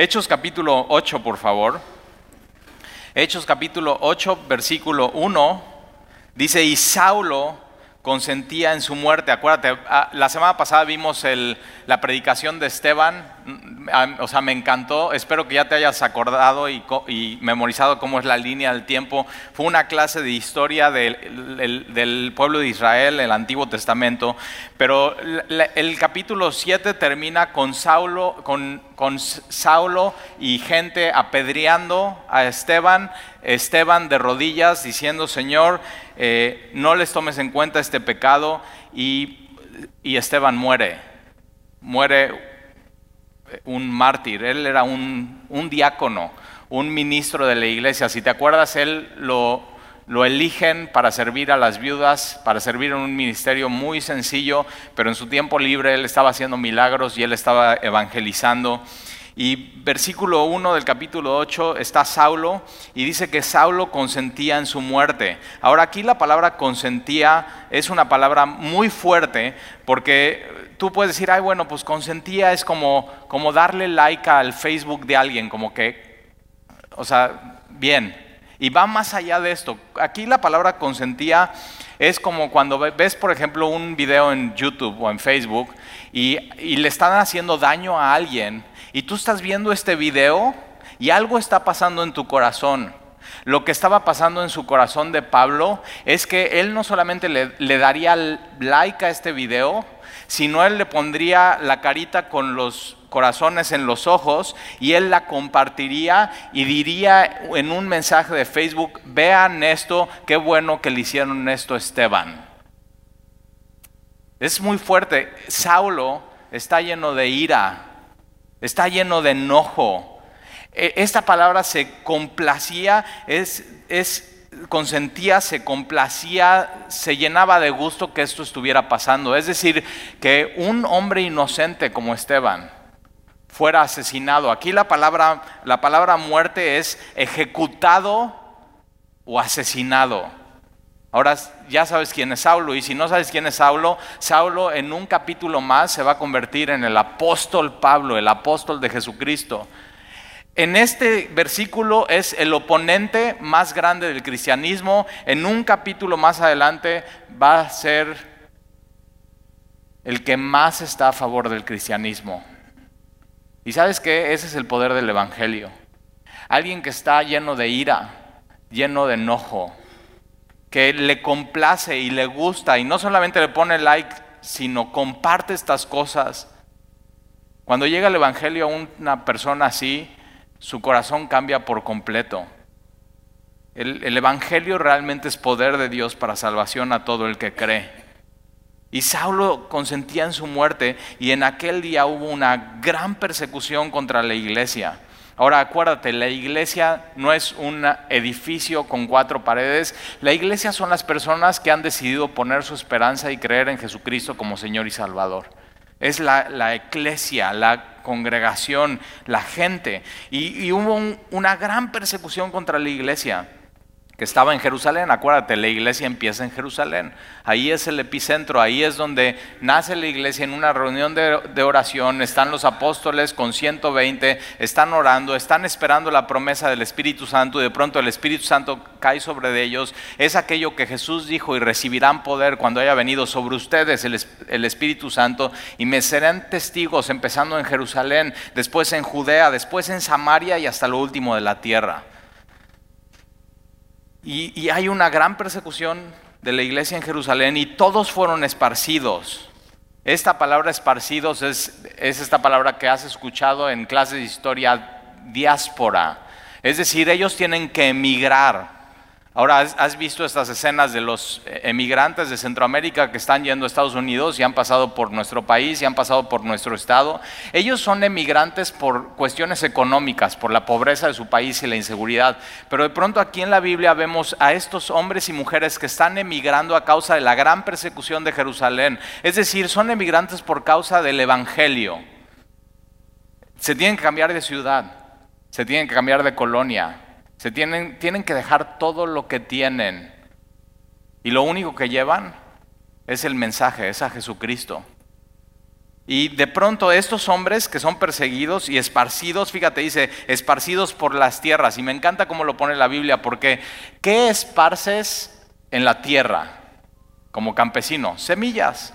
Hechos capítulo 8, por favor. Hechos capítulo 8, versículo 1, dice, y Saulo consentía en su muerte. Acuérdate, la semana pasada vimos la predicación de Esteban, mm, o sea, me encantó, espero que ya te hayas acordado y, memorizado cómo es la línea del tiempo. Fue una clase de historia del, pueblo de Israel, el Antiguo Testamento, pero el, capítulo 7 termina con Saulo, con Saulo y gente apedreando a Esteban, Esteban de rodillas diciendo, Señor, eh, no les tomes en cuenta este pecado y, Esteban muere, muere un mártir, él era un, diácono, un ministro de la iglesia, si te acuerdas, él lo eligen para servir a las viudas, para servir en un ministerio muy sencillo, pero en su tiempo libre él estaba haciendo milagros y él estaba evangelizando. Y versículo 1 del capítulo 8 está Saulo y dice que Saulo consentía en su muerte. Ahora aquí la palabra consentía es una palabra muy fuerte porque tú puedes decir, ay bueno, pues consentía es como, como darle like al Facebook de alguien, como que, o sea, bien. Y va más allá de esto. Aquí la palabra consentía es como cuando ves, por ejemplo, un video en YouTube o en Facebook y, y le están haciendo daño a alguien y tú estás viendo este video y algo está pasando en tu corazón. Lo que estaba pasando en su corazón de Pablo es que él no solamente le, daría like a este video, sino él le pondría la carita con los corazones en los ojos y él la compartiría y diría en un mensaje de Facebook, vean esto, qué bueno que le hicieron esto a Esteban. Es muy fuerte. Saulo está lleno de ira, está lleno de enojo. E, esta palabra se complacía, es, consentía, se complacía, se llenaba de gusto que esto estuviera pasando. Es decir, que un hombre inocente como Esteban fuera asesinado. Aquí la palabra, la palabra muerte es ejecutado o asesinado. Ahora ya sabes quién es Saulo y si no sabes quién es Saulo, Saulo en un capítulo más se va a convertir en el apóstol Pablo, el apóstol de Jesucristo. En este versículo es el oponente más grande del cristianismo. En un capítulo más adelante va a ser el que más está a favor del cristianismo. Y sabes que ese es el poder del Evangelio. Alguien que está lleno de ira, lleno de enojo, que le complace y le gusta y no solamente le pone like, sino comparte estas cosas. Cuando llega el Evangelio a una persona así, su corazón cambia por completo. El, el, Evangelio realmente es poder de Dios para salvación a todo el que cree. Y Saulo consentía en su muerte y en aquel día hubo una gran persecución contra la iglesia. Ahora acuérdate, la iglesia no es un edificio con cuatro paredes, la iglesia son las personas que han decidido poner su esperanza y creer en Jesucristo como Señor y Salvador. Es la, la iglesia, la congregación, la gente. Y, hubo una gran persecución contra la iglesia que estaba en Jerusalén. Acuérdate, la iglesia empieza en Jerusalén. Ahí es el epicentro, ahí es donde nace la iglesia en una reunión de, oración. Están los apóstoles con 120, están orando, están esperando la promesa del Espíritu Santo y de pronto el Espíritu Santo cae sobre ellos. Es aquello que Jesús dijo y recibirán poder cuando haya venido sobre ustedes el, el Espíritu Santo y me serán testigos empezando en Jerusalén, después en Judea, después en Samaria y hasta lo último de la tierra. Y, hay una gran persecución de la iglesia en Jerusalén y todos fueron esparcidos. Esta palabra esparcidos es, es, esta palabra que has escuchado en clases de historia diáspora. Es decir, ellos tienen que emigrar. Ahora, ¿has visto estas escenas de los eh, emigrantes de Centroamérica que están yendo a Estados Unidos y han pasado por nuestro país y han pasado por nuestro estado? Ellos son emigrantes por cuestiones económicas, por la pobreza de su país y la inseguridad. Pero de pronto aquí en la Biblia vemos a estos hombres y mujeres que están emigrando a causa de la gran persecución de Jerusalén. Es decir, son emigrantes por causa del Evangelio. Se tienen que cambiar de ciudad, se tienen que cambiar de colonia, se tienen, tienen que dejar todo lo que tienen. Y lo único que llevan es el mensaje, es a Jesucristo. Y de pronto estos hombres que son perseguidos y esparcidos, fíjate, dice, esparcidos por las tierras. Y me encanta cómo lo pone la Biblia, porque ¿qué esparces en la tierra como campesino? Semillas.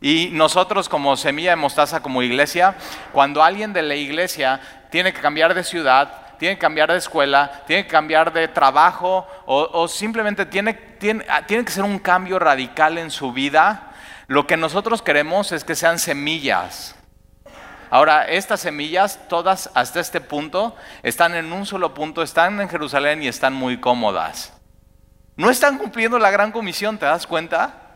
Y nosotros como semilla de mostaza, como iglesia, cuando alguien de la iglesia tiene que cambiar de ciudad, tiene que cambiar de escuela, tiene que cambiar de trabajo o, simplemente tiene, tiene, tiene que ser un cambio radical en su vida, lo que nosotros queremos es que sean semillas. Ahora, estas semillas, todas hasta este punto, están en un solo punto, están en Jerusalén y están muy cómodas. No están cumpliendo la gran comisión, ¿te das cuenta?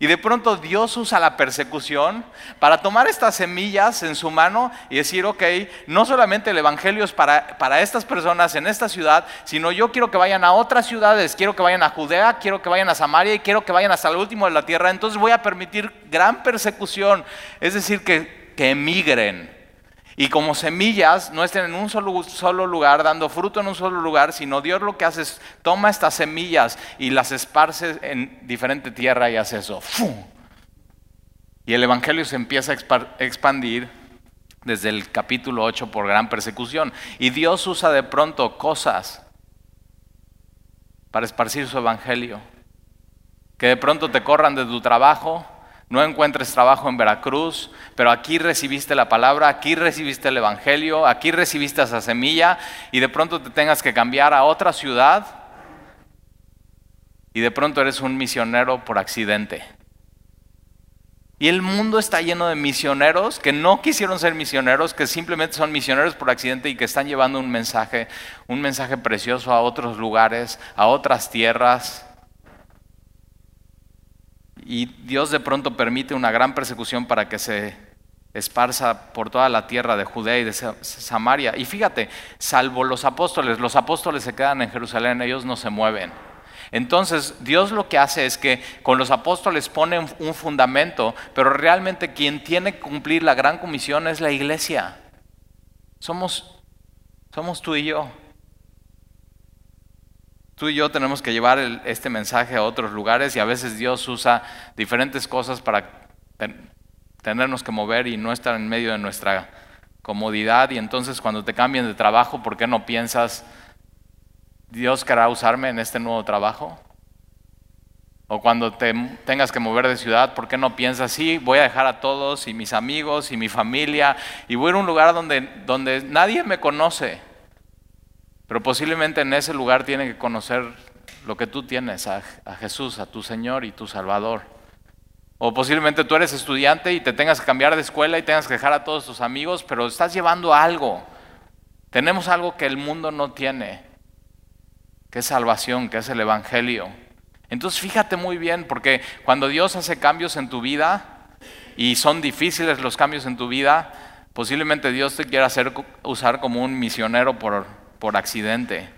Y de pronto Dios usa la persecución para tomar estas semillas en su mano y decir, ok, no solamente el Evangelio es para, para, estas personas en esta ciudad, sino yo quiero que vayan a otras ciudades, quiero que vayan a Judea, quiero que vayan a Samaria y quiero que vayan hasta el último de la tierra. Entonces voy a permitir gran persecución, es decir, que, que emigren. Y como semillas no estén en un solo, solo, lugar, dando fruto en un solo lugar, sino Dios lo que hace es toma estas semillas y las esparce en diferente tierra y hace eso. Y el Evangelio se empieza a expandir desde el capítulo 8 por gran persecución. Y Dios usa de pronto cosas para esparcir su Evangelio. Que de pronto te corran de tu trabajo no encuentres trabajo en Veracruz, pero aquí recibiste la palabra, aquí recibiste el Evangelio, aquí recibiste esa semilla y de pronto te tengas que cambiar a otra ciudad y de pronto eres un misionero por accidente. Y el mundo está lleno de misioneros que no quisieron ser misioneros, que simplemente son misioneros por accidente y que están llevando un mensaje, un mensaje precioso a otros lugares, a otras tierras. Y Dios de pronto permite una gran persecución para que se esparza por toda la tierra de Judea y de Samaria. Y fíjate, salvo los apóstoles, los apóstoles se quedan en Jerusalén, ellos no se mueven. Entonces Dios lo que hace es que con los apóstoles pone un fundamento, pero realmente quien tiene que cumplir la gran comisión es la iglesia. Somos, somos tú y yo. Tú y yo tenemos que llevar este mensaje a otros lugares y a veces Dios usa diferentes cosas para tenernos que mover y no estar en medio de nuestra comodidad. Y entonces cuando te cambien de trabajo, ¿por qué no piensas, Dios querrá usarme en este nuevo trabajo? O cuando te tengas que mover de ciudad, ¿por qué no piensas, sí, voy a dejar a todos y mis amigos y mi familia y voy a ir a un lugar donde, donde nadie me conoce? Pero posiblemente en ese lugar tiene que conocer lo que tú tienes, a, Jesús, a tu Señor y tu Salvador. O posiblemente tú eres estudiante y te tengas que cambiar de escuela y tengas que dejar a todos tus amigos, pero estás llevando algo. Tenemos algo que el mundo no tiene, que es salvación, que es el Evangelio. Entonces fíjate muy bien, porque cuando Dios hace cambios en tu vida, y son difíciles los cambios en tu vida, posiblemente Dios te quiera hacer usar como un misionero por, por accidente.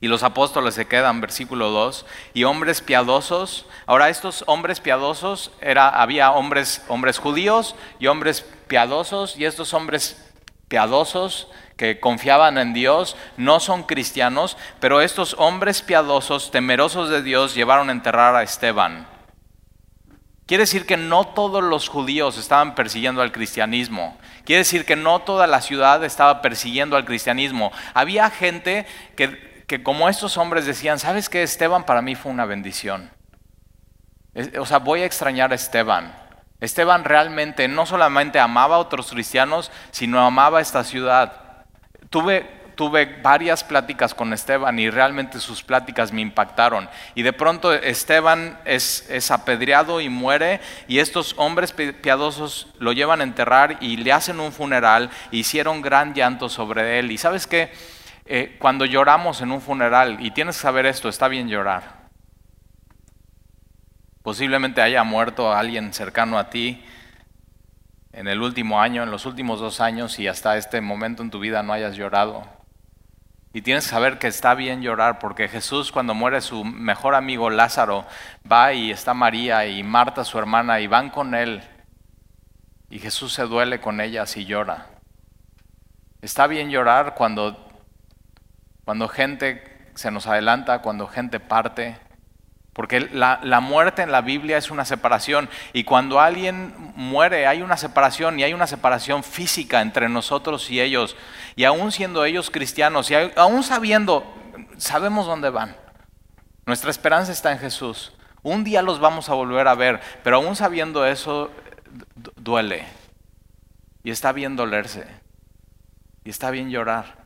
Y los apóstoles se quedan, versículo 2, y hombres piadosos. Ahora estos hombres piadosos, era, había hombres, hombres judíos y hombres piadosos, y estos hombres piadosos que confiaban en Dios no son cristianos, pero estos hombres piadosos, temerosos de Dios, llevaron a enterrar a Esteban. Quiere decir que no todos los judíos estaban persiguiendo al cristianismo. Quiere decir que no toda la ciudad estaba persiguiendo al cristianismo. Había gente que, que como estos hombres decían, ¿sabes qué? Esteban para mí fue una bendición. O sea, voy a extrañar a Esteban. Esteban realmente no solamente amaba a otros cristianos, sino amaba esta ciudad. Tuve tuve varias pláticas con Esteban y realmente sus pláticas me impactaron. Y de pronto Esteban es, apedreado y muere y estos hombres piadosos lo llevan a enterrar y le hacen un funeral, hicieron gran llanto sobre él. Y sabes que eh, cuando lloramos en un funeral, y tienes que saber esto, está bien llorar. Posiblemente haya muerto alguien cercano a ti en el último año, en los últimos dos años y hasta este momento en tu vida no hayas llorado. Y tienes que saber que está bien llorar porque Jesús cuando muere su mejor amigo Lázaro va y está María y Marta su hermana y van con él. Y Jesús se duele con ellas y llora. Está bien llorar cuando, cuando gente se nos adelanta, cuando gente parte. Porque la, la, muerte en la Biblia es una separación. Y cuando alguien muere hay una separación y hay una separación física entre nosotros y ellos. Y aún siendo ellos cristianos y aún sabiendo, sabemos dónde van. Nuestra esperanza está en Jesús. Un día los vamos a volver a ver, pero aún sabiendo eso, duele. Y está bien dolerse. Y está bien llorar.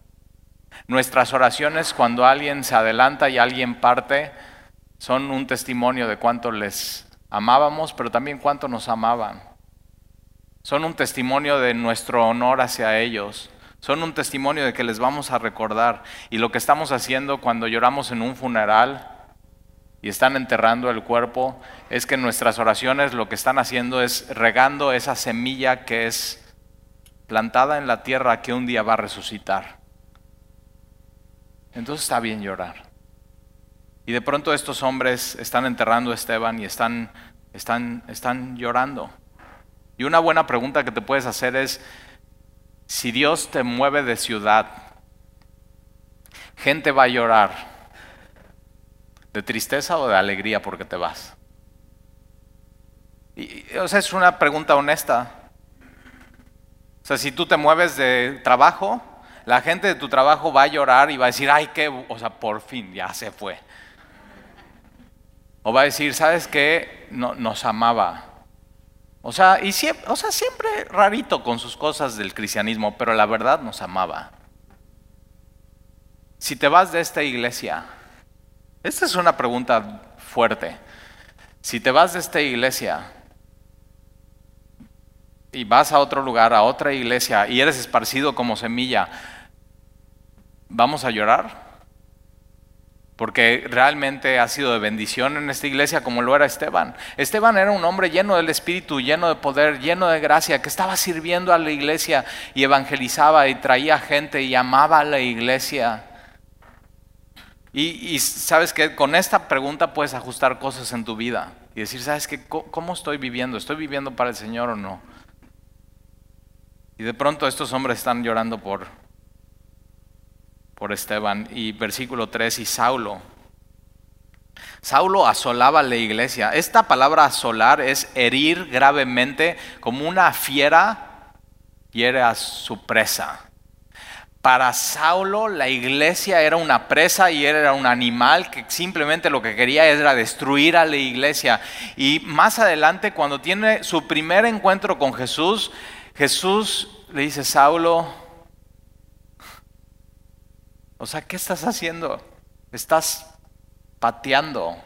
Nuestras oraciones cuando alguien se adelanta y alguien parte son un testimonio de cuánto les amábamos, pero también cuánto nos amaban. Son un testimonio de nuestro honor hacia ellos. Son un testimonio de que les vamos a recordar. Y lo que estamos haciendo cuando lloramos en un funeral y están enterrando el cuerpo es que nuestras oraciones lo que están haciendo es regando esa semilla que es plantada en la tierra que un día va a resucitar. Entonces está bien llorar. Y de pronto estos hombres están enterrando a Esteban y están, están, están llorando. Y una buena pregunta que te puedes hacer es, si Dios te mueve de ciudad, gente va a llorar, ¿de tristeza o de alegría porque te vas? Y, o sea, es una pregunta honesta. O sea, si tú te mueves de trabajo, la gente de tu trabajo va a llorar y va a decir, ay, qué, o sea, por fin ya se fue. O va a decir, ¿sabes qué? No, nos amaba. O sea, siempre, o sea, siempre rarito con sus cosas del cristianismo, pero la verdad nos amaba. Si te vas de esta iglesia, esta es una pregunta fuerte. Si te vas de esta iglesia y vas a otro lugar, a otra iglesia, y eres esparcido como semilla, ¿vamos a llorar? Porque realmente ha sido de bendición en esta iglesia como lo era Esteban. Esteban era un hombre lleno del Espíritu, lleno de poder, lleno de gracia, que estaba sirviendo a la iglesia y evangelizaba y traía gente y amaba a la iglesia. Y, sabes que con esta pregunta puedes ajustar cosas en tu vida y decir, ¿sabes qué? ¿Cómo estoy viviendo? ¿Estoy viviendo para el Señor o no? Y de pronto estos hombres están llorando por, por Esteban. Y versículo 3, y Saulo. Saulo asolaba la iglesia. Esta palabra asolar es herir gravemente como una fiera hiere a su presa. Para Saulo la iglesia era una presa y era un animal que simplemente lo que quería era destruir a la iglesia. Y más adelante cuando tiene su primer encuentro con Jesús, Jesús le dice, Saulo, o sea, ¿qué estás haciendo? Estás pateando.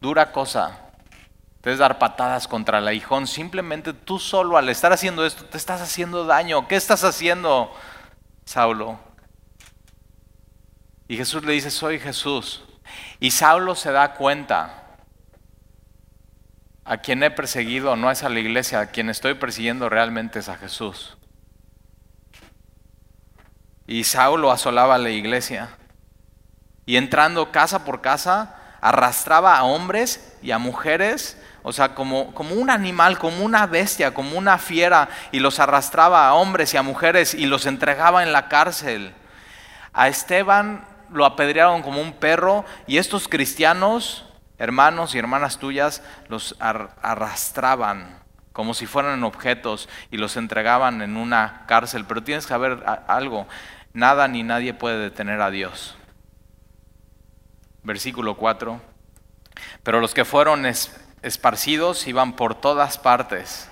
Dura cosa. Debes dar patadas contra el aguijón. Simplemente tú solo al estar haciendo esto te estás haciendo daño. ¿Qué estás haciendo, Saulo? Y Jesús le dice, soy Jesús. Y Saulo se da cuenta. A quien he perseguido no es a la iglesia, a quien estoy persiguiendo realmente es a Jesús. Y Saulo asolaba la iglesia. Y entrando casa por casa, arrastraba a hombres y a mujeres, o sea, como, como un animal, como una bestia, como una fiera, y los arrastraba a hombres y a mujeres y los entregaba en la cárcel. A Esteban lo apedrearon como un perro y estos cristianos, hermanos y hermanas tuyas, los arrastraban como si fueran objetos y los entregaban en una cárcel. Pero tienes que saber algo, nada ni nadie puede detener a Dios. Versículo 4. Pero los que fueron esparcidos iban por todas partes,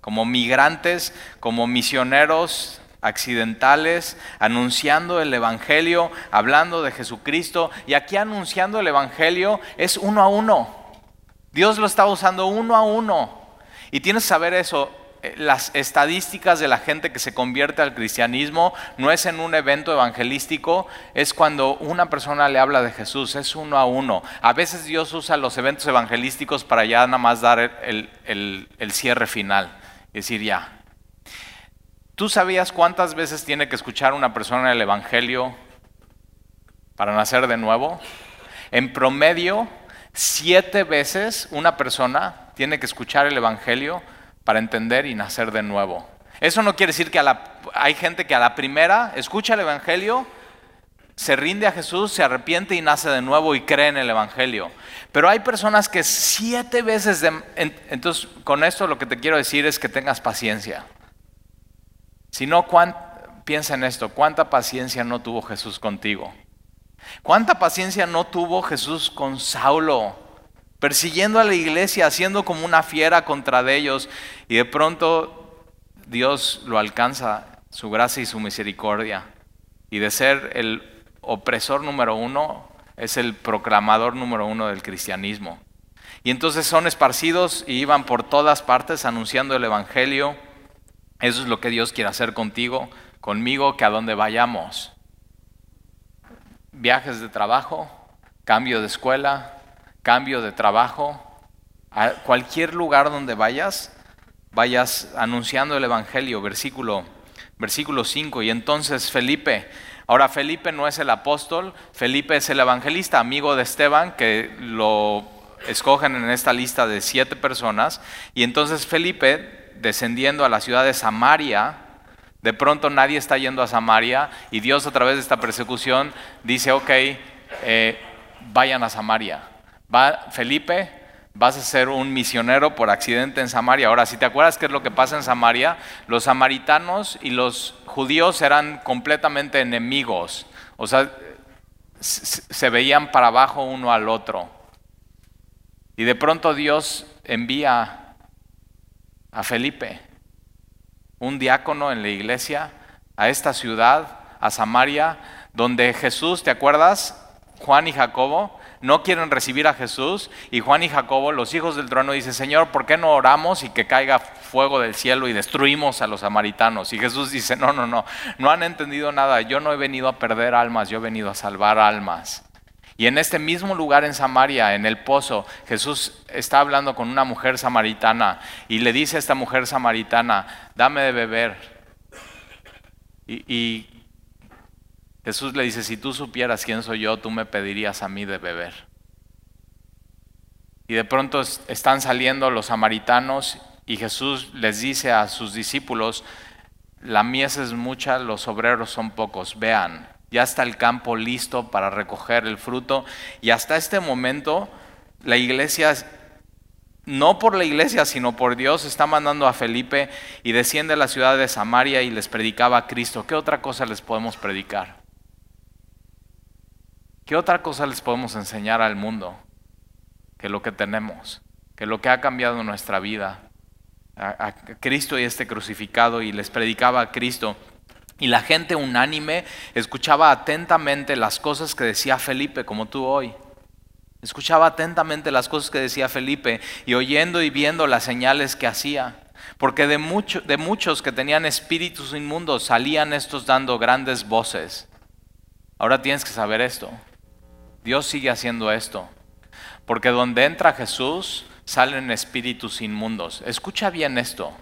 como migrantes, como misioneros accidentales, anunciando el Evangelio, hablando de Jesucristo. Y aquí anunciando el Evangelio es uno a uno. Dios lo está usando uno a uno. Y tienes que saber eso, eh, las estadísticas de la gente que se convierte al cristianismo no es en un evento evangelístico, es cuando una persona le habla de Jesús, es uno a uno. A veces Dios usa los eventos evangelísticos para ya nada más dar el, el cierre final, es decir, ya. ¿Tú sabías cuántas veces tiene que escuchar una persona el Evangelio para nacer de nuevo? En promedio, siete veces una persona tiene que escuchar el Evangelio para entender y nacer de nuevo. Eso no quiere decir que hay gente que a la primera escucha el Evangelio se rinde a Jesús, se arrepiente y nace de nuevo y cree en el Evangelio. Pero hay personas que siete veces, entonces con esto lo que te quiero decir es que tengas paciencia. Si no, piensa en esto, ¿cuánta paciencia no tuvo Jesús contigo? ¿Cuánta paciencia no tuvo Jesús con Saulo? Persiguiendo a la iglesia, haciendo como una fiera contra ellos y de pronto Dios lo alcanza, su gracia y su misericordia. Y de ser el opresor número uno, es el proclamador número uno del cristianismo. Y entonces son esparcidos y iban por todas partes anunciando el Evangelio. Eso es lo que Dios quiere hacer contigo, conmigo, que a donde vayamos. Viajes de trabajo, cambio de escuela, cambio de trabajo, a cualquier lugar donde vayas, vayas anunciando el Evangelio, versículo, versículo 5. Y entonces Felipe, Ahora Felipe no es el apóstol, Felipe es el evangelista, amigo de Esteban, que lo escogen en esta lista de siete personas. Y entonces Felipe, descendiendo a la ciudad de Samaria, de pronto nadie está yendo a Samaria y Dios a través de esta persecución dice, ok, eh, vayan a Samaria. Felipe, vas a ser un misionero por accidente en Samaria. Ahora, si te acuerdas qué es lo que pasa en Samaria, los samaritanos y los judíos eran completamente enemigos, o sea, se veían para abajo uno al otro. Y de pronto Dios envía a Felipe, un diácono en la iglesia, a esta ciudad, a Samaria, donde Jesús, ¿te acuerdas? Juan y Jacobo no quieren recibir a Jesús y Juan y Jacobo, los hijos del trono, dicen, Señor, ¿por qué no oramos y que caiga fuego del cielo y destruimos a los samaritanos? Y Jesús dice, no, no, no, no han entendido nada, yo no he venido a perder almas, yo he venido a salvar almas. Y en este mismo lugar en Samaria, en el pozo, Jesús está hablando con una mujer samaritana y le dice a esta mujer samaritana, dame de beber. Y, Jesús le dice, si tú supieras quién soy yo, tú me pedirías a mí de beber. Y de pronto están saliendo los samaritanos y Jesús les dice a sus discípulos, la mies es mucha, los obreros son pocos, vean, ya está el campo listo para recoger el fruto y hasta este momento la iglesia, no por la iglesia, sino por Dios, está mandando a Felipe y desciende a la ciudad de Samaria y les predicaba a Cristo. ¿Qué otra cosa les podemos predicar? ¿Qué otra cosa les podemos enseñar al mundo que lo que tenemos, que lo que ha cambiado nuestra vida? A, Cristo y este crucificado y les predicaba a Cristo. Y la gente unánime escuchaba atentamente las cosas que decía Felipe, como tú hoy. Escuchaba atentamente las cosas que decía Felipe y oyendo y viendo las señales que hacía. Porque de, de muchos que tenían espíritus inmundos salían estos dando grandes voces. Ahora tienes que saber esto. Dios sigue haciendo esto. Porque donde entra Jesús, salen espíritus inmundos. Escucha bien esto.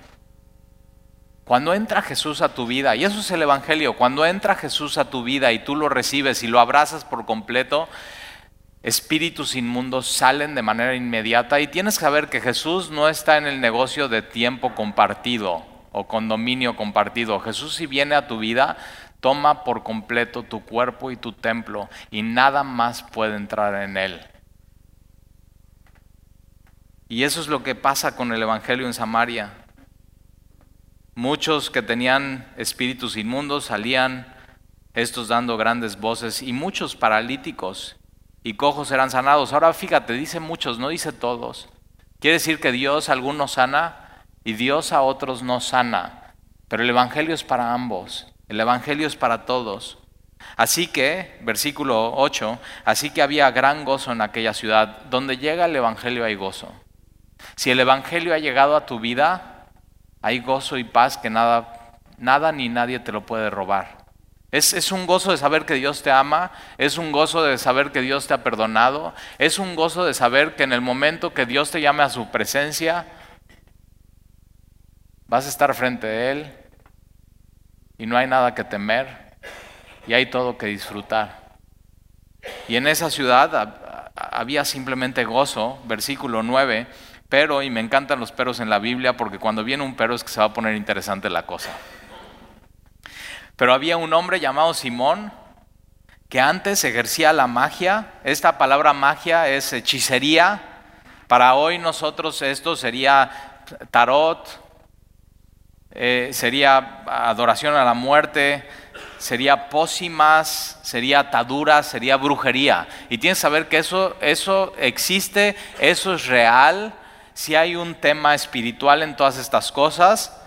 Cuando entra Jesús a tu vida, y eso es el Evangelio, cuando entra Jesús a tu vida y tú lo recibes y lo abrazas por completo, espíritus inmundos salen de manera inmediata y tienes que saber que Jesús no está en el negocio de tiempo compartido o condominio compartido. Jesús si viene a tu vida, toma por completo tu cuerpo y tu templo y nada más puede entrar en él. Y eso es lo que pasa con el Evangelio en Samaria. Muchos que tenían espíritus inmundos salían, estos dando grandes voces, y muchos paralíticos y cojos eran sanados. Ahora fíjate, dice muchos, no dice todos. Quiere decir que Dios a algunos sana y Dios a otros no sana. Pero el Evangelio es para ambos. El Evangelio es para todos. Así que, versículo 8, así que había gran gozo en aquella ciudad. Donde llega el Evangelio hay gozo. Si el Evangelio ha llegado a tu vida, hay gozo y paz que nada, nada ni nadie te lo puede robar. Es, es, un gozo de saber que Dios te ama, es un gozo de saber que Dios te ha perdonado, es un gozo de saber que en el momento que Dios te llame a su presencia, vas a estar frente a Él y no hay nada que temer y hay todo que disfrutar. Y en esa ciudad había simplemente gozo, versículo 9, pero, y me encantan los peros en la Biblia porque cuando viene un pero es que se va a poner interesante la cosa. Pero había un hombre llamado Simón que antes ejercía la magia. Esta palabra magia es hechicería. Para hoy nosotros esto sería tarot, eh, sería adoración a la muerte, sería pócimas, sería ataduras, sería brujería. Y tienes que saber que eso, eso existe, eso es real. Si hay un tema espiritual en todas estas cosas,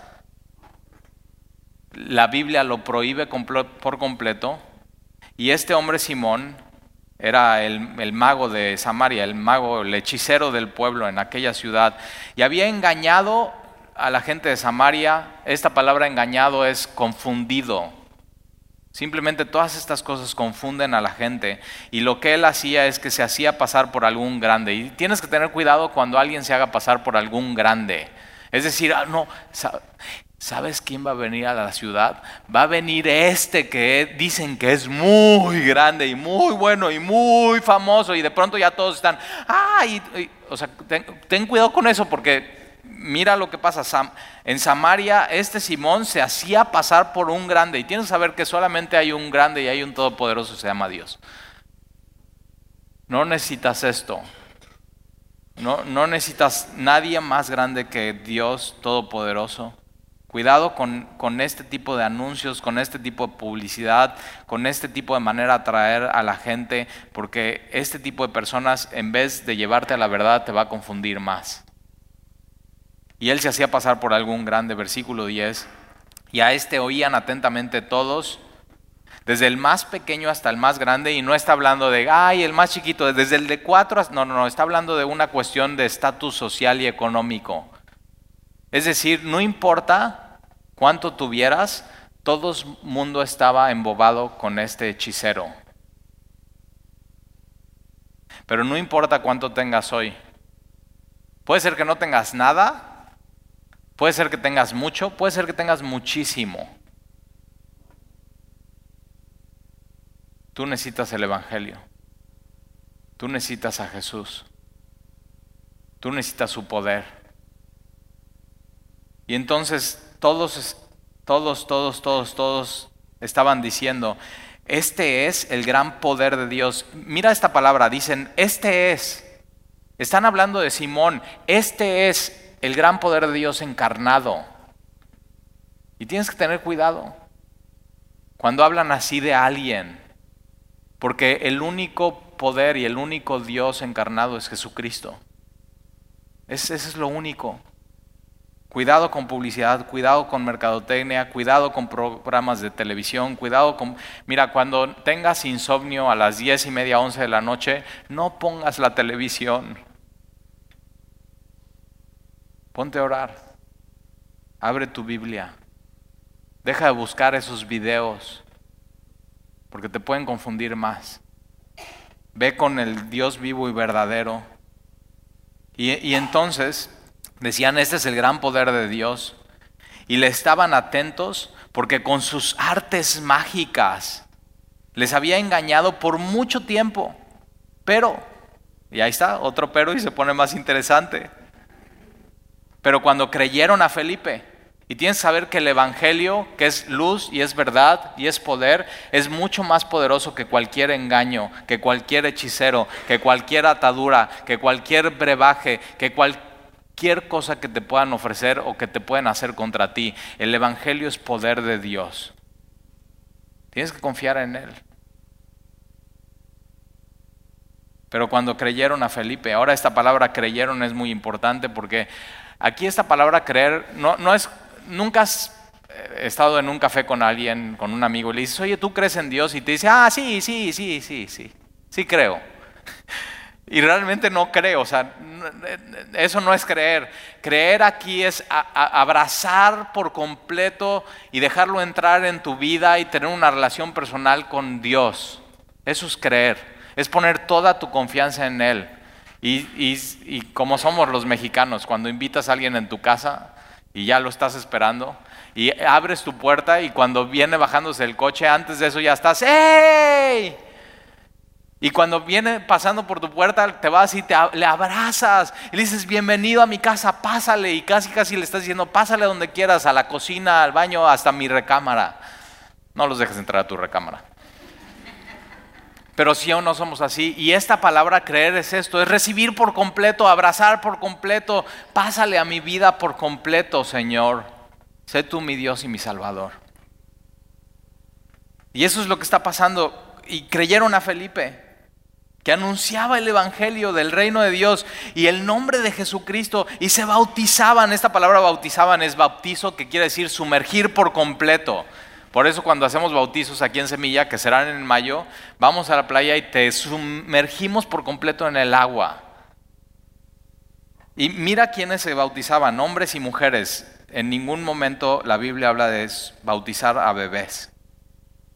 la Biblia lo prohíbe por completo. Y este hombre Simón era el, el, mago de Samaria, el mago, el hechicero del pueblo en aquella ciudad. Y había engañado a la gente de Samaria. Esta palabra engañado es confundido. Simplemente todas estas cosas confunden a la gente y lo que él hacía es que se hacía pasar por algún grande. Y tienes que tener cuidado cuando alguien se haga pasar por algún grande. Es decir, ah, no, ¿sabes quién va a venir a la ciudad? Va a venir este que dicen que es muy grande y muy bueno y muy famoso y de pronto ya todos están, ah, o sea, ten cuidado con eso porque mira lo que pasa. En Samaria, este Simón se hacía pasar por un grande. Y tienes que saber que solamente hay un grande y hay un todopoderoso, se llama Dios. No necesitas esto. No, necesitas nadie más grande que Dios todopoderoso. Cuidado con, con, este tipo de anuncios, con este tipo de publicidad, con este tipo de manera de atraer a la gente, porque este tipo de personas, en vez de llevarte a la verdad, te va a confundir más. Y él se hacía pasar por algún grande, versículo 10. Y a este oían atentamente todos, desde el más pequeño hasta el más grande, y no está hablando de, ay, el más chiquito, desde el de cuatro. No, no, no, está hablando de una cuestión de estatus social y económico. Es decir, no importa cuánto tuvieras, todo el mundo estaba embobado con este hechicero. Pero no importa cuánto tengas hoy. Puede ser que no tengas nada, Puede ser que tengas mucho, puede ser que tengas muchísimo. Tú necesitas el Evangelio. Tú necesitas a Jesús. Tú necesitas su poder. Y entonces todos, todos, todos, todos, todos estaban diciendo, este es el gran poder de Dios. Mira esta palabra, dicen, este es. Están hablando de Simón, este es el gran poder de Dios encarnado. Y tienes que tener cuidado cuando hablan así de alguien, porque el único poder y el único Dios encarnado es Jesucristo. Ese, es lo único. Cuidado con publicidad, cuidado con mercadotecnia, cuidado con programas de televisión, cuidado con... Mira, cuando tengas insomnio a las diez y media, once de la noche, no pongas la televisión. Ponte a orar. Abre tu Biblia. Deja de buscar esos videos porque te pueden confundir más. Ve con el Dios vivo y verdadero. Y, y, entonces decían, este es el gran poder de Dios. Y le estaban atentos porque con sus artes mágicas les había engañado por mucho tiempo. Pero, y ahí está, otro pero y se pone más interesante. Pero cuando creyeron a Felipe, y tienes que saber que el Evangelio, que es luz y es verdad y es poder, es mucho más poderoso que cualquier engaño, que cualquier hechicero, que cualquier atadura, que cualquier brebaje, que cualquier cosa que te puedan ofrecer o que te puedan hacer contra ti. El Evangelio es poder de Dios. Tienes que confiar en Él. Pero cuando creyeron a Felipe, ahora esta palabra creyeron es muy importante porque Aquí esta palabra creer no, no es, nunca has eh, estado en un café con alguien, con un amigo, y le dices, oye, ¿tú crees en Dios? Y te dice, ah, sí, sí, sí, sí, sí, sí creo. Y realmente no creo, o sea, eso no es creer. Creer aquí es abrazar por completo y dejarlo entrar en tu vida y tener una relación personal con Dios. Eso es creer, es poner toda tu confianza en Él. Y, como somos los mexicanos, cuando invitas a alguien en tu casa y ya lo estás esperando, y abres tu puerta y cuando viene bajándose el coche, antes de eso ya estás, ¡Ey! Y cuando viene pasando por tu puerta, te vas y te, le abrazas y le dices, bienvenido a mi casa, pásale. Y casi, casi le estás diciendo, pásale donde quieras, a la cocina, al baño, hasta mi recámara. No los dejes entrar a tu recámara. Pero si o no somos así. Y esta palabra creer es esto, es recibir por completo, abrazar por completo. Pásale a mi vida por completo, Señor. Sé tú mi Dios y mi Salvador. Y eso es lo que está pasando. Y creyeron a Felipe, que anunciaba el Evangelio del reino de Dios y el nombre de Jesucristo y se bautizaban. Esta palabra bautizaban es bautizo, que quiere decir sumergir por completo. Por eso cuando hacemos bautizos aquí en Semilla, que serán en mayo, vamos a la playa y te sumergimos por completo en el agua. Y mira quiénes se bautizaban, hombres y mujeres. En ningún momento la Biblia habla de bautizar a bebés.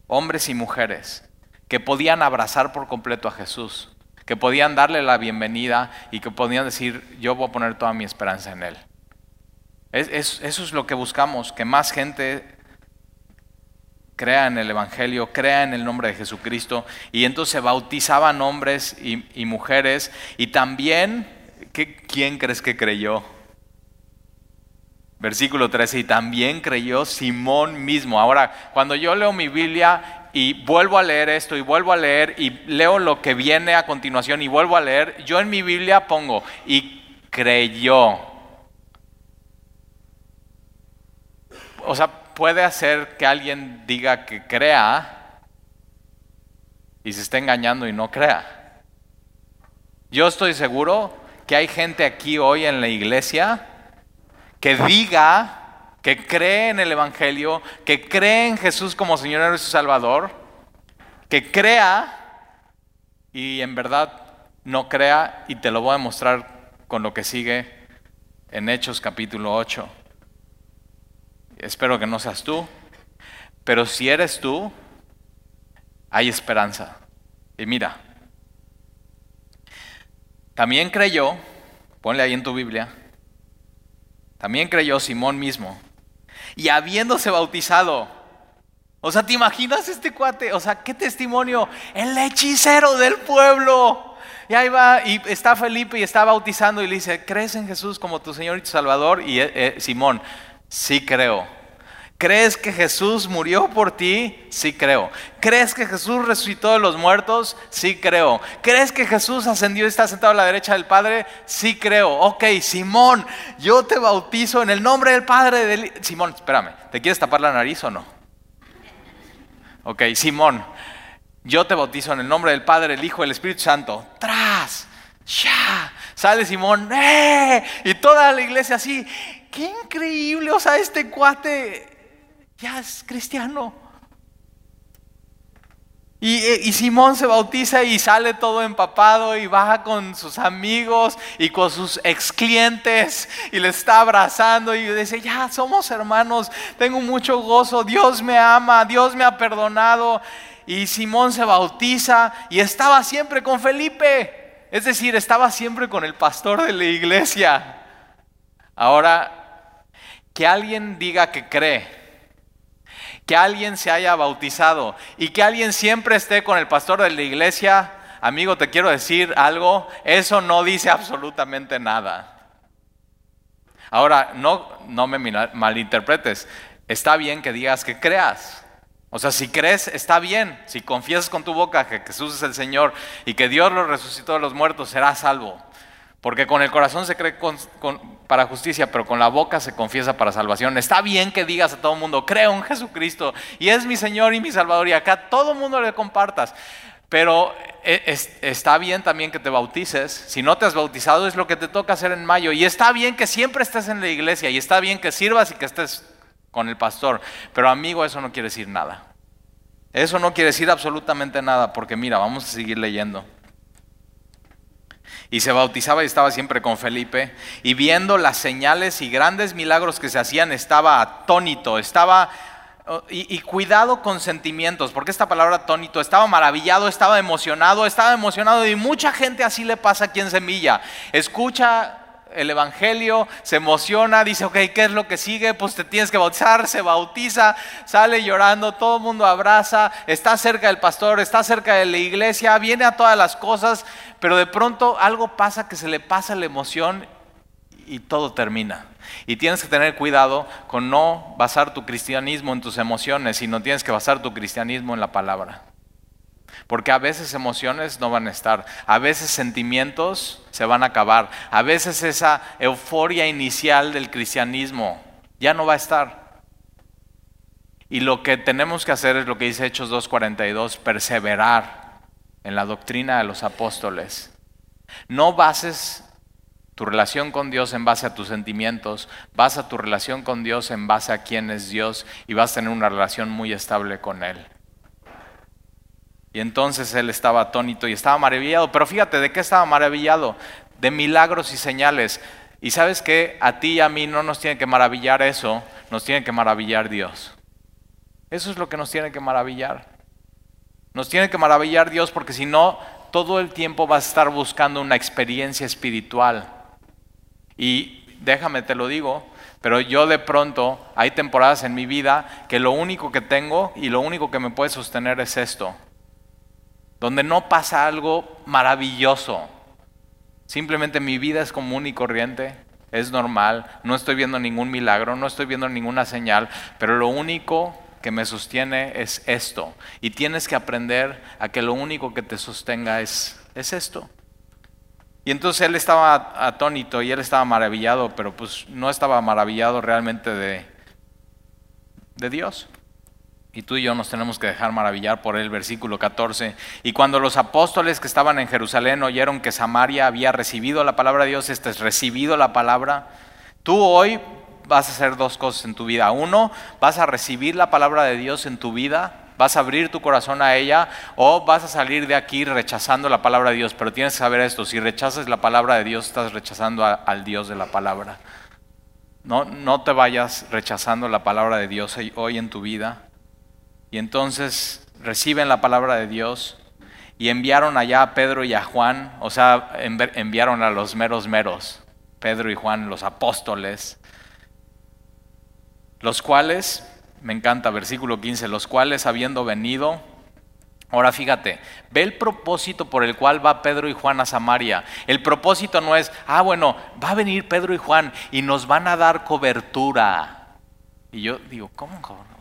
Hombres y mujeres que podían abrazar por completo a Jesús, que podían darle la bienvenida y que podían decir, yo voy a poner toda mi esperanza en Él. eso es lo que buscamos, que más gente crea en el Evangelio, crea en el nombre de Jesucristo. Y entonces se bautizaban hombres y, mujeres. Y también, ¿quién crees que creyó? Versículo 13, y también creyó Simón mismo. Ahora, cuando yo leo mi Biblia y vuelvo a leer esto y vuelvo a leer y leo lo que viene a continuación y vuelvo a leer, yo en mi Biblia pongo, y creyó. O sea, puede hacer que alguien diga que crea y se esté engañando y no crea. Yo estoy seguro que hay gente aquí hoy en la iglesia que diga que cree en el Evangelio, que cree en Jesús como Señor y su Salvador, que crea y en verdad no crea y te lo voy a mostrar con lo que sigue en Hechos capítulo 8. Espero que no seas tú, pero si eres tú, hay esperanza. Y mira, también creyó, ponle ahí en tu Biblia, también creyó Simón mismo, y habiéndose bautizado, o sea, ¿te imaginas este cuate? O sea, ¿qué testimonio? El hechicero del pueblo. Y ahí va, y está Felipe y está bautizando y le dice, ¿crees en Jesús como tu Señor y tu Salvador? Y eh, eh, Simón, Sí creo. ¿Crees que Jesús murió por ti? Sí creo. ¿Crees que Jesús resucitó de los muertos? Sí creo. ¿Crees que Jesús ascendió y está sentado a la derecha del Padre? Sí creo. Ok, Simón, yo te bautizo en el nombre del Padre del... Simón, espérame, ¿te quieres tapar la nariz o no? Ok, Simón, yo te bautizo en el nombre del Padre, el Hijo, el Espíritu Santo. ¡Tras! ¡Ya! Sale Simón, ¡eh! Y toda la iglesia así qué increíble, o sea, este cuate ya es cristiano. Eh, y, Simón se bautiza y sale todo empapado y baja con sus amigos y con sus ex clientes y le está abrazando y dice, ya somos hermanos, tengo mucho gozo, Dios me ama, Dios me ha perdonado. Y Simón se bautiza y estaba siempre con Felipe, es decir, estaba siempre con el pastor de la iglesia. Ahora que alguien diga que cree, que alguien se haya bautizado y que alguien siempre esté con el pastor de la iglesia, amigo, te quiero decir algo, eso no dice absolutamente nada. Ahora, no, no me malinterpretes, está bien que digas que creas. O sea, si crees, está bien. Si confiesas con tu boca que Jesús es el Señor y que Dios lo resucitó de los muertos, serás salvo. Porque con el corazón se cree para justicia, pero con la boca se confiesa para salvación. Está bien que digas a todo el mundo, creo en Jesucristo y es mi Señor y mi Salvador y acá todo el mundo le compartas. Pero eh, está bien también que te bautices. Si no te has bautizado es lo que te toca hacer en mayo. Y está bien que siempre estés en la iglesia y está bien que sirvas y que estés con el pastor. Pero amigo, eso no quiere decir nada. Eso no quiere decir absolutamente nada porque mira, vamos a seguir leyendo y se bautizaba y estaba siempre con Felipe, y viendo las señales y grandes milagros que se hacían, estaba atónito, estaba... Oh, y, cuidado con sentimientos, porque esta palabra atónito, estaba maravillado, estaba emocionado, estaba emocionado y mucha gente así le pasa aquí en Semilla. Escucha el Evangelio, se emociona, dice, ok, ¿qué es lo que sigue? Pues te tienes que bautizar, se bautiza, sale llorando, todo el mundo abraza, está cerca del pastor, está cerca de la iglesia, viene a todas las cosas, pero de pronto algo pasa que se le pasa la emoción y todo termina. Y tienes que tener cuidado con no basar tu cristianismo en tus emociones, sino tienes que basar tu cristianismo en la palabra. Porque a veces emociones no van a estar, a veces sentimientos se van a acabar, a veces esa euforia inicial del cristianismo ya no va a estar. Y lo que tenemos que hacer es lo que dice Hechos 2.42, perseverar en la doctrina de los apóstoles. No bases tu relación con Dios en base a tus sentimientos, basa tu relación con Dios en base a quién es Dios y vas a tener una relación muy estable con Él. Y entonces él estaba atónito y estaba maravillado. Pero fíjate, ¿de qué estaba maravillado? De milagros y señales. Y sabes que a ti y a mí no nos tiene que maravillar eso, nos tiene que maravillar Dios. Eso es lo que nos tiene que maravillar. Nos tiene que maravillar Dios porque si no, todo el tiempo vas a estar buscando una experiencia espiritual. Y déjame, te lo digo, pero yo de pronto hay temporadas en mi vida que lo único que tengo y lo único que me puede sostener es esto donde no pasa algo maravilloso. Simplemente mi vida es común y corriente, es normal, no estoy viendo ningún milagro, no estoy viendo ninguna señal, pero lo único que me sostiene es esto. Y tienes que aprender a que lo único que te sostenga es, es esto. Y entonces él estaba atónito y él estaba maravillado, pero pues no estaba maravillado realmente de, de Dios. Y tú y yo nos tenemos que dejar maravillar por el versículo 14. Y cuando los apóstoles que estaban en Jerusalén oyeron que Samaria había recibido la palabra de Dios, este es recibido la palabra, tú hoy vas a hacer dos cosas en tu vida. Uno, vas a recibir la palabra de Dios en tu vida, vas a abrir tu corazón a ella, o vas a salir de aquí rechazando la palabra de Dios. Pero tienes que saber esto, si rechazas la palabra de Dios, estás rechazando al Dios de la palabra. No, no te vayas rechazando la palabra de Dios hoy en tu vida. Y entonces reciben la palabra de Dios y enviaron allá a Pedro y a Juan, o sea, enviaron a los meros meros, Pedro y Juan, los apóstoles, los cuales, me encanta versículo 15, los cuales habiendo venido, ahora fíjate, ve el propósito por el cual va Pedro y Juan a Samaria. El propósito no es, ah, bueno, va a venir Pedro y Juan y nos van a dar cobertura. Y yo digo, ¿cómo cobertura?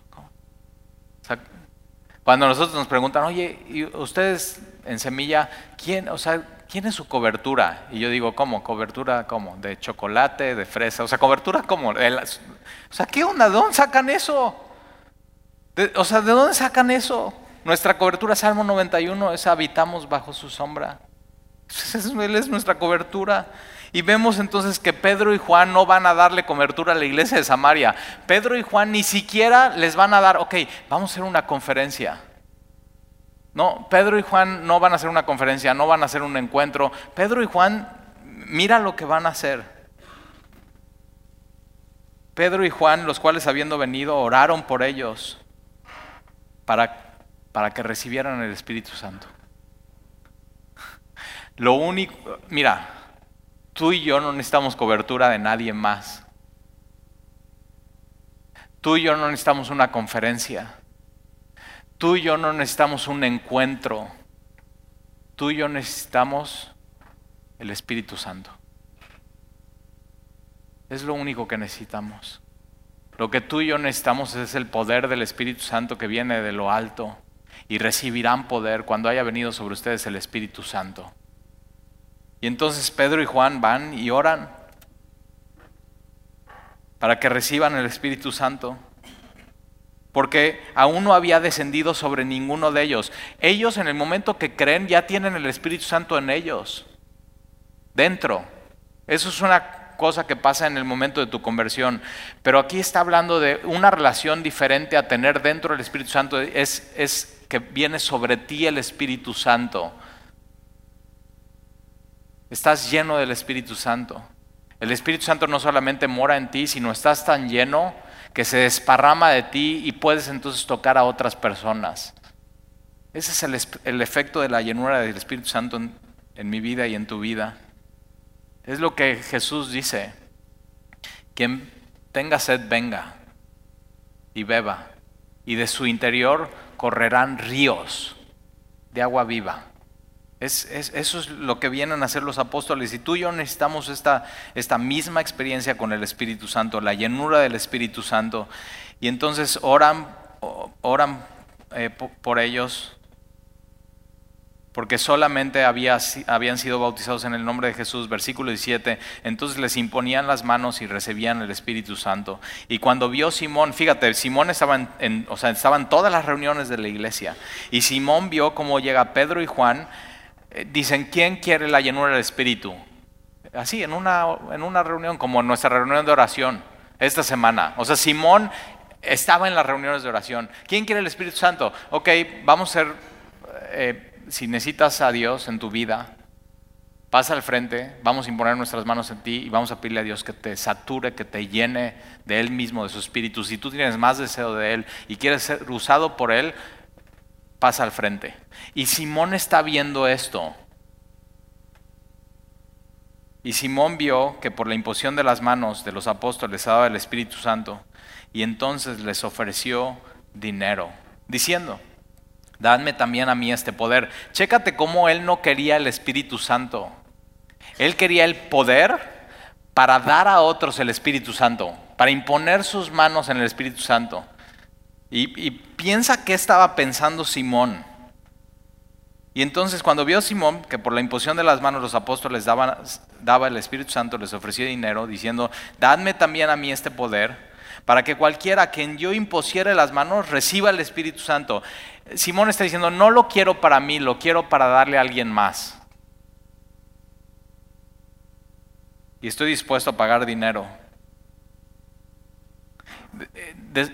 Cuando nosotros nos preguntan, oye, ¿y ustedes en Semilla, quién, o sea, quién es su cobertura? Y yo digo, ¿cómo? ¿Cobertura cómo? ¿De chocolate, de fresa? O sea, ¿cobertura cómo? o sea, ¿qué onda? ¿De dónde sacan eso? o sea, ¿de dónde sacan eso? Nuestra cobertura, Salmo 91, es habitamos bajo su sombra. Él es nuestra cobertura. Y vemos entonces que Pedro y Juan no van a darle cobertura a la iglesia de Samaria. Pedro y Juan ni siquiera les van a dar, ok, vamos a hacer una conferencia. No, Pedro y Juan no van a hacer una conferencia, no van a hacer un encuentro. Pedro y Juan, mira lo que van a hacer. Pedro y Juan, los cuales habiendo venido, oraron por ellos para, para que recibieran el Espíritu Santo. Lo único, mira, Tú y yo no necesitamos cobertura de nadie más. Tú y yo no necesitamos una conferencia. Tú y yo no necesitamos un encuentro. Tú y yo necesitamos el Espíritu Santo. Es lo único que necesitamos. Lo que tú y yo necesitamos es el poder del Espíritu Santo que viene de lo alto y recibirán poder cuando haya venido sobre ustedes el Espíritu Santo. Y entonces Pedro y Juan van y oran para que reciban el Espíritu Santo. Porque aún no había descendido sobre ninguno de ellos. Ellos en el momento que creen ya tienen el Espíritu Santo en ellos, dentro. Eso es una cosa que pasa en el momento de tu conversión. Pero aquí está hablando de una relación diferente a tener dentro el Espíritu Santo. Es, es que viene sobre ti el Espíritu Santo. Estás lleno del Espíritu Santo. El Espíritu Santo no solamente mora en ti, sino estás tan lleno que se desparrama de ti y puedes entonces tocar a otras personas. Ese es el, efecto de la llenura del Espíritu Santo en mi vida y en tu vida. Es lo que Jesús dice. Quien tenga sed, venga y beba. Y de su interior correrán ríos de agua viva. Es, eso es lo que vienen a hacer los apóstoles. Y tú y yo necesitamos esta, esta misma experiencia con el Espíritu Santo, la llenura del Espíritu Santo. Y entonces oran, oran eh, por ellos porque solamente había, habían sido bautizados en el nombre de Jesús, versículo 17, entonces les imponían las manos y recibían el Espíritu Santo. Y cuando vio Simón, fíjate, Simón estaba en, o sea, todas las reuniones de la iglesia, y Simón vio cómo llega Pedro y Juan, dicen, ¿quién quiere la llenura del Espíritu? Así, en una, en una reunión, como nuestra reunión de oración esta semana. O sea, Simón estaba en las reuniones de oración. ¿Quién quiere el Espíritu Santo? Ok, vamos a ser... Eh, si necesitas a Dios en tu vida, pasa al frente, vamos a imponer nuestras manos en ti y vamos a pedirle a Dios que te sature, que te llene de Él mismo, de su espíritu. Si tú tienes más deseo de Él y quieres ser usado por Él, pasa al frente. Y Simón está viendo esto. Y Simón vio que por la imposición de las manos de los apóstoles daba el Espíritu Santo y entonces les ofreció dinero, diciendo, dadme también a mí este poder. Chécate cómo él no quería el Espíritu Santo. Él quería el poder para dar a otros el Espíritu Santo, para imponer sus manos en el Espíritu Santo. Y, piensa qué estaba pensando Simón. Y entonces cuando vio Simón que por la imposición de las manos los apóstoles daban, daba el Espíritu Santo, les ofreció dinero, diciendo, dadme también a mí este poder para que cualquiera a quien yo impusiere las manos reciba el Espíritu Santo. Simón está diciendo, no lo quiero para mí, lo quiero para darle a alguien más. Y estoy dispuesto a pagar dinero.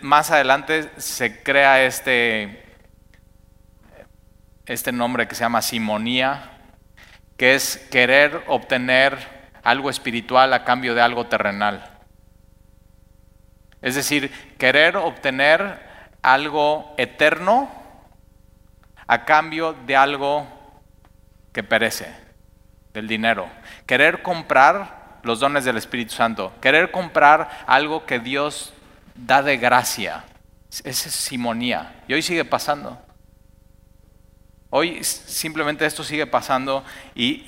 Más adelante se crea este, este nombre que se llama simonía, que es querer obtener algo espiritual a cambio de algo terrenal. Es decir, querer obtener algo eterno a cambio de algo que perece, del dinero. Querer comprar los dones del Espíritu Santo. Querer comprar algo que Dios da de gracia. Esa es simonía. Y hoy sigue pasando. Hoy simplemente esto sigue pasando y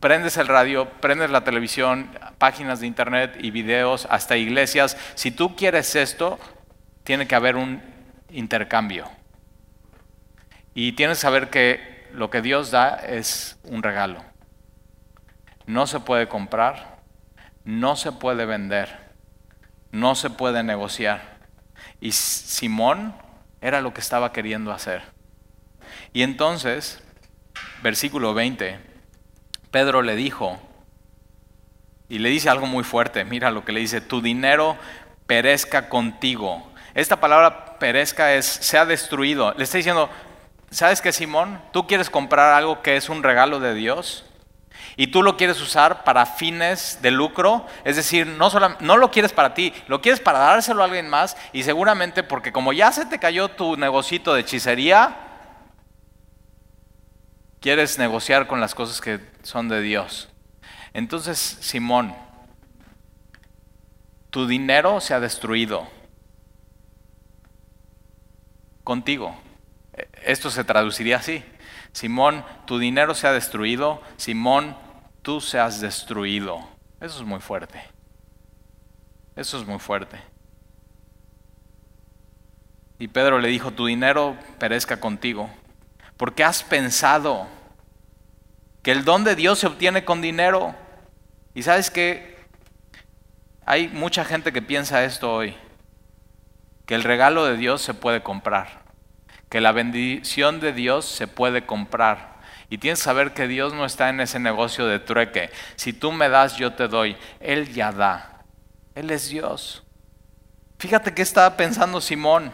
prendes el radio, prendes la televisión, páginas de internet y videos, hasta iglesias. Si tú quieres esto, tiene que haber un intercambio. Y tienes que saber que lo que Dios da es un regalo. No se puede comprar, no se puede vender, no se puede negociar. Y Simón era lo que estaba queriendo hacer. Y entonces, versículo 20, Pedro le dijo, y le dice algo muy fuerte, mira lo que le dice, tu dinero perezca contigo. Esta palabra perezca es, sea destruido. Le está diciendo, ¿sabes qué, Simón? Tú quieres comprar algo que es un regalo de Dios y tú lo quieres usar para fines de lucro, es decir, no, solo, no lo quieres para ti, lo quieres para dárselo a alguien más y seguramente porque como ya se te cayó tu negocito de hechicería, quieres negociar con las cosas que son de Dios. Entonces, Simón, tu dinero se ha destruido contigo. Esto se traduciría así. Simón, tu dinero se ha destruido. Simón, tú se has destruido. Eso es muy fuerte. Eso es muy fuerte. Y Pedro le dijo, tu dinero perezca contigo, porque has pensado que el don de Dios se obtiene con dinero. Y sabes que hay mucha gente que piensa esto hoy, que el regalo de Dios se puede comprar, que la bendición de Dios se puede comprar. Y tienes que saber que Dios no está en ese negocio de trueque. Si tú me das, yo te doy. Él ya da. Él es Dios. Fíjate qué estaba pensando Simón.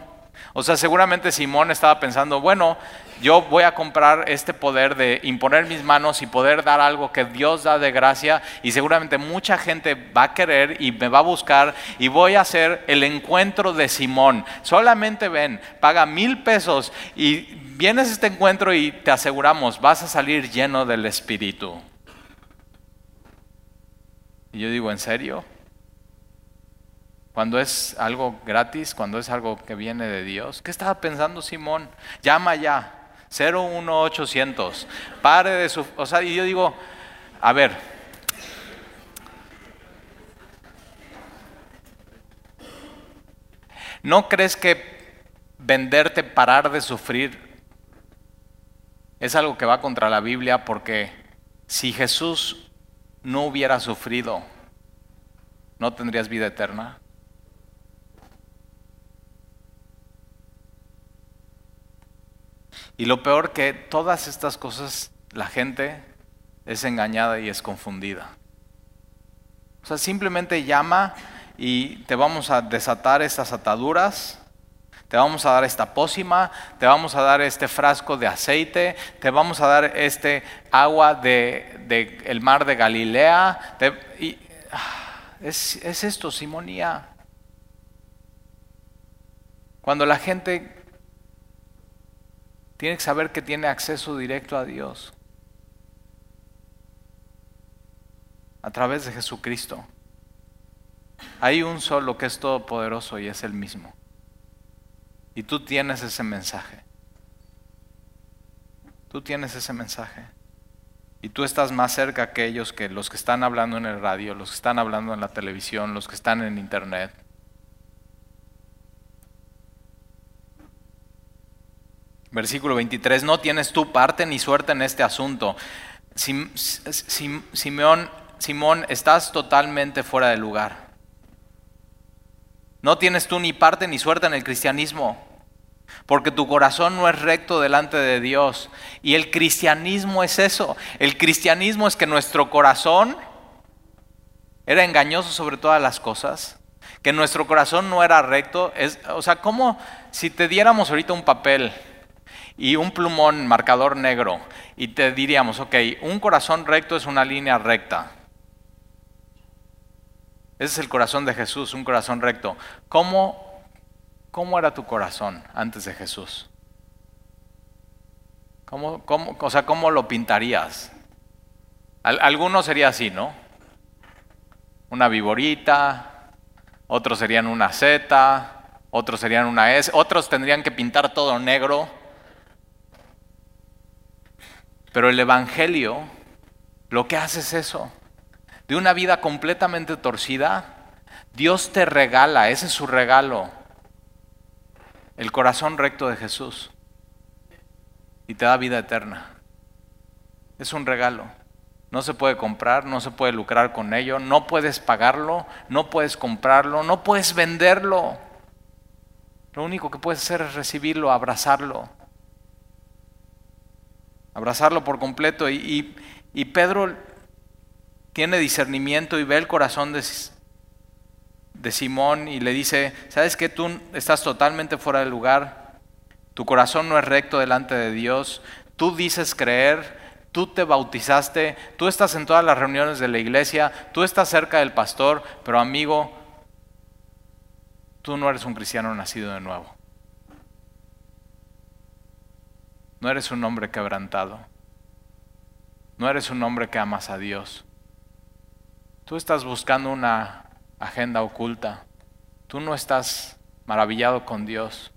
O sea, seguramente Simón estaba pensando, bueno, yo voy a comprar este poder de imponer mis manos y poder dar algo que Dios da de gracia y seguramente mucha gente va a querer y me va a buscar y voy a hacer el encuentro de Simón. Solamente ven, paga mil pesos y vienes a este encuentro y te aseguramos, vas a salir lleno del Espíritu. Y yo digo, ¿en serio? Cuando es algo gratis, cuando es algo que viene de Dios. ¿Qué estaba pensando Simón? Llama ya. 01800. Pare de su... O sea, y yo digo, a ver, ¿no crees que venderte, parar de sufrir, es algo que va contra la Biblia porque si Jesús no hubiera sufrido, ¿no tendrías vida eterna? Y lo peor que todas estas cosas la gente es engañada y es confundida. O sea, simplemente llama y te vamos a desatar estas ataduras, te vamos a dar esta pócima, te vamos a dar este frasco de aceite, te vamos a dar este agua del de, mar de Galilea. y, ah, es, es esto, simonía. Cuando la gente tiene que saber que tiene acceso directo a Dios. a través de Jesucristo. Hay un solo que es todopoderoso y es el mismo. Y tú tienes ese mensaje. Tú tienes ese mensaje. Y tú estás más cerca que ellos que los que están hablando en el radio, los que están hablando en la televisión, los que están en internet. Versículo 23, no tienes tu parte ni suerte en este asunto. Simeón Simón, estás totalmente fuera de lugar. No tienes tú ni parte ni suerte en el cristianismo, porque tu corazón no es recto delante de Dios. Y el cristianismo es eso. El cristianismo es que nuestro corazón era engañoso sobre todas las cosas, que nuestro corazón no era recto. Es, o sea, como si te diéramos ahorita un papel y un plumón marcador negro y te diríamos, ok, un corazón recto es una línea recta. Ese es el corazón de Jesús, un corazón recto. ¿Cómo, cómo era tu corazón antes de Jesús? ¿Cómo, cómo, o sea, ¿cómo lo pintarías? Algunos sería así, ¿no? Una viborita, otros serían una Z, otros serían una S, otros tendrían que pintar todo negro. Pero el Evangelio lo que hace es eso de una vida completamente torcida, Dios te regala, ese es su regalo, el corazón recto de Jesús. Y te da vida eterna. Es un regalo. No se puede comprar, no se puede lucrar con ello, no puedes pagarlo, no puedes comprarlo, no puedes venderlo. Lo único que puedes hacer es recibirlo, abrazarlo. Abrazarlo por completo. Y, Pedro tiene discernimiento y ve el corazón de, de Simón y le dice, ¿sabes que tú estás totalmente fuera del lugar? Tu corazón no es recto delante de Dios, tú dices creer, tú te bautizaste, tú estás en todas las reuniones de la iglesia, tú estás cerca del pastor, pero amigo, tú no eres un cristiano nacido de nuevo. No eres un hombre quebrantado. No eres un hombre que amas a Dios. Tú estás buscando una agenda oculta. Tú no estás maravillado con Dios.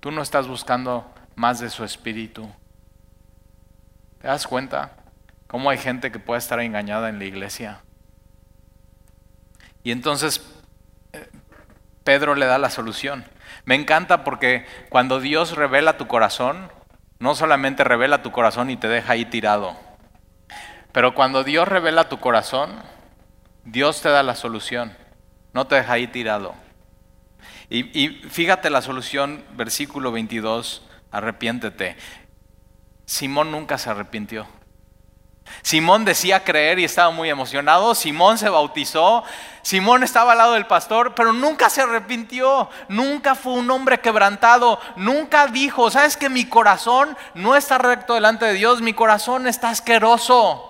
Tú no estás buscando más de su espíritu. ¿Te das cuenta cómo hay gente que puede estar engañada en la iglesia? Y entonces eh, Pedro le da la solución. Me encanta porque cuando Dios revela tu corazón, no solamente revela tu corazón y te deja ahí tirado pero cuando Dios revela tu corazón, Dios te da la solución, no te deja ahí tirado. Y, fíjate la solución, versículo 22, arrepiéntete. Simón nunca se arrepintió. Simón decía creer y estaba muy emocionado. Simón se bautizó. Simón estaba al lado del pastor, pero nunca se arrepintió. Nunca fue un hombre quebrantado. Nunca dijo, sabes que mi corazón no está recto delante de Dios, mi corazón está asqueroso.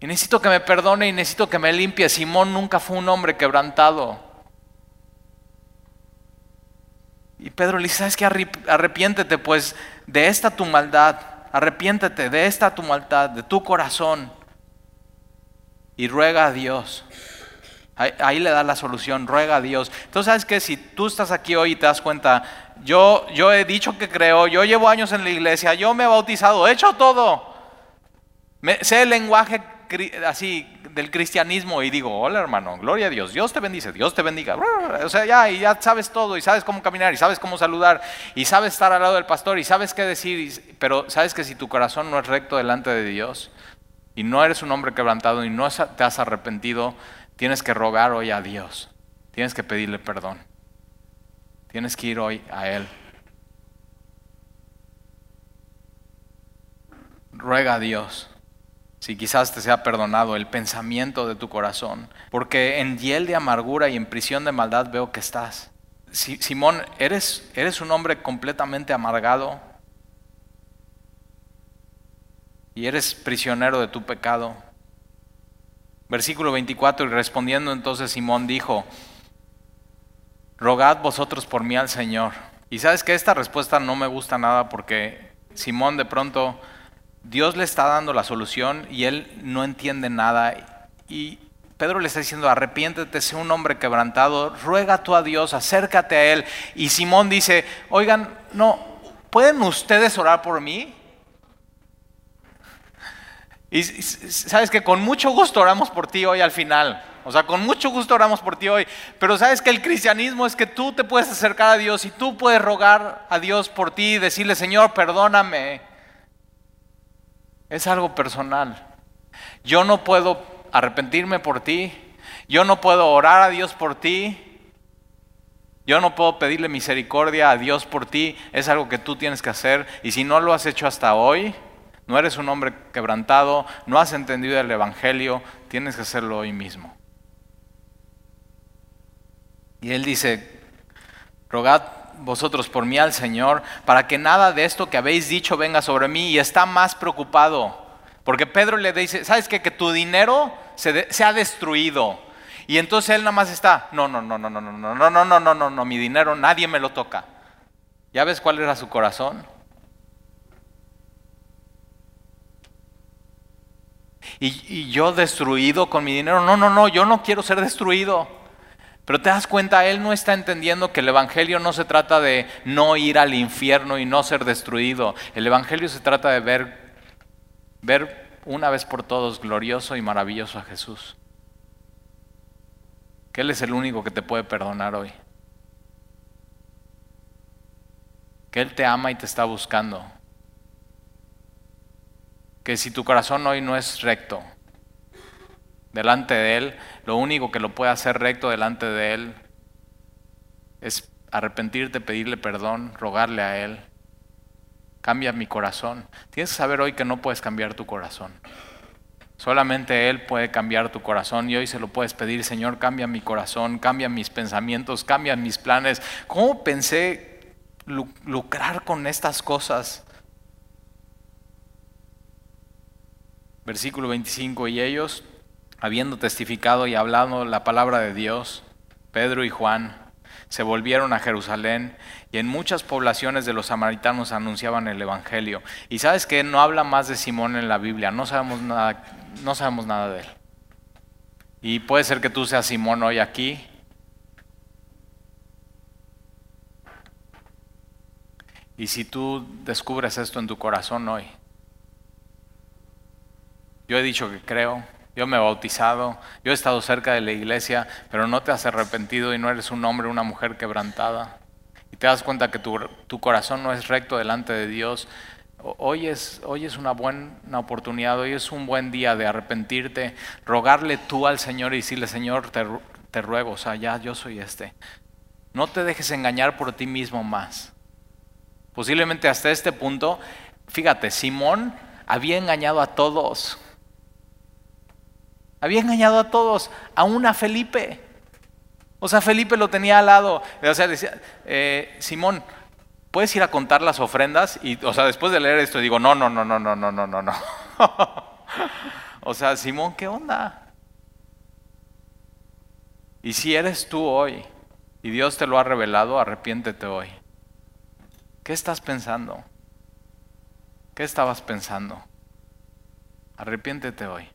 Y necesito que me perdone y necesito que me limpie. Simón nunca fue un hombre quebrantado. Y Pedro le dice, ¿sabes qué? Arrepiéntete pues de esta tu maldad. Arrepiéntete de esta tu maldad, de tu corazón. Y ruega a Dios. Ahí, le da la solución, ruega a Dios. Entonces, ¿sabes qué? Si tú estás aquí hoy y te das cuenta, yo, yo he dicho que creo, yo llevo años en la iglesia, yo me he bautizado, he hecho todo. sé el lenguaje así del cristianismo y digo, hola hermano, gloria a Dios, Dios te bendice, Dios te bendiga. O sea, ya, y ya sabes todo y sabes cómo caminar y sabes cómo saludar y sabes estar al lado del pastor y sabes qué decir, pero sabes que si tu corazón no es recto delante de Dios y no eres un hombre quebrantado y no te has arrepentido, tienes que rogar hoy a Dios, tienes que pedirle perdón, tienes que ir hoy a Él. Ruega a Dios si quizás te sea perdonado el pensamiento de tu corazón, porque en hiel de amargura y en prisión de maldad veo que estás. Simón, ¿eres, ¿eres un hombre completamente amargado? Y eres prisionero de tu pecado. Versículo 24, y respondiendo entonces Simón dijo, rogad vosotros por mí al Señor. Y sabes que esta respuesta no me gusta nada porque Simón de pronto Dios le está dando la solución y él no entiende nada. Y Pedro le está diciendo, arrepiéntete, sé un hombre quebrantado, ruega tú a Dios, acércate a Él. Y Simón dice, oigan, no, ¿pueden ustedes orar por mí? Y sabes que con mucho gusto oramos por ti hoy al final. O sea, con mucho gusto oramos por ti hoy. Pero sabes que el cristianismo es que tú te puedes acercar a Dios y tú puedes rogar a Dios por ti y decirle, Señor, perdóname. Es algo personal. Yo no puedo arrepentirme por ti. Yo no puedo orar a Dios por ti. Yo no puedo pedirle misericordia a Dios por ti. Es algo que tú tienes que hacer. Y si no lo has hecho hasta hoy, no eres un hombre quebrantado, no has entendido el Evangelio, tienes que hacerlo hoy mismo. Y él dice, rogad vosotros por mí al Señor, para que nada de esto que habéis dicho venga sobre mí y está más preocupado. Porque Pedro le dice, ¿sabes qué? Que tu dinero se, se ha destruido. Y entonces él nada más está, no, no, no, no, no, no, no, no, no, no, no, no, mi dinero nadie me lo toca. ¿Ya ves cuál era su corazón? Y, y yo destruido con mi dinero, no, no, no, yo no quiero ser destruido. Pero te das cuenta, él no está entendiendo que el Evangelio no se trata de no ir al infierno y no ser destruido. El Evangelio se trata de ver, ver una vez por todos glorioso y maravilloso a Jesús. Que Él es el único que te puede perdonar hoy. Que Él te ama y te está buscando. Que si tu corazón hoy no es recto, delante de Él, lo único que lo puede hacer recto delante de Él es arrepentirte, pedirle perdón, rogarle a Él. Cambia mi corazón. Tienes que saber hoy que no puedes cambiar tu corazón. Solamente Él puede cambiar tu corazón y hoy se lo puedes pedir, Señor, cambia mi corazón, cambia mis pensamientos, cambia mis planes. ¿Cómo pensé lucrar con estas cosas? Versículo 25, y ellos habiendo testificado y hablado la palabra de Dios, Pedro y Juan se volvieron a Jerusalén y en muchas poblaciones de los samaritanos anunciaban el Evangelio. Y sabes que no habla más de Simón en la Biblia, no sabemos nada, no sabemos nada de él. Y puede ser que tú seas Simón hoy aquí. Y si tú descubres esto en tu corazón hoy, yo he dicho que creo, yo me he bautizado, yo he estado cerca de la iglesia, pero no te has arrepentido y no eres un hombre, una mujer quebrantada. Y te das cuenta que tu, corazón no es recto delante de Dios. Hoy es, hoy es una buena oportunidad, hoy es un buen día de arrepentirte, rogarle tú al Señor y decirle, Señor, te, te ruego, o sea, ya yo soy este. No te dejes engañar por ti mismo más. Posiblemente hasta este punto, fíjate, Simón había engañado a todos. Había engañado a todos, aún a Felipe. O sea, Felipe lo tenía al lado. O sea, decía, eh, Simón, ¿puedes ir a contar las ofrendas? Y, o sea, después de leer esto digo, no, no, no, no, no, no, no, no, no. o sea, Simón, ¿qué onda? Y si eres tú hoy y Dios te lo ha revelado, arrepiéntete hoy. ¿Qué estás pensando? ¿Qué estabas pensando? Arrepiéntete hoy.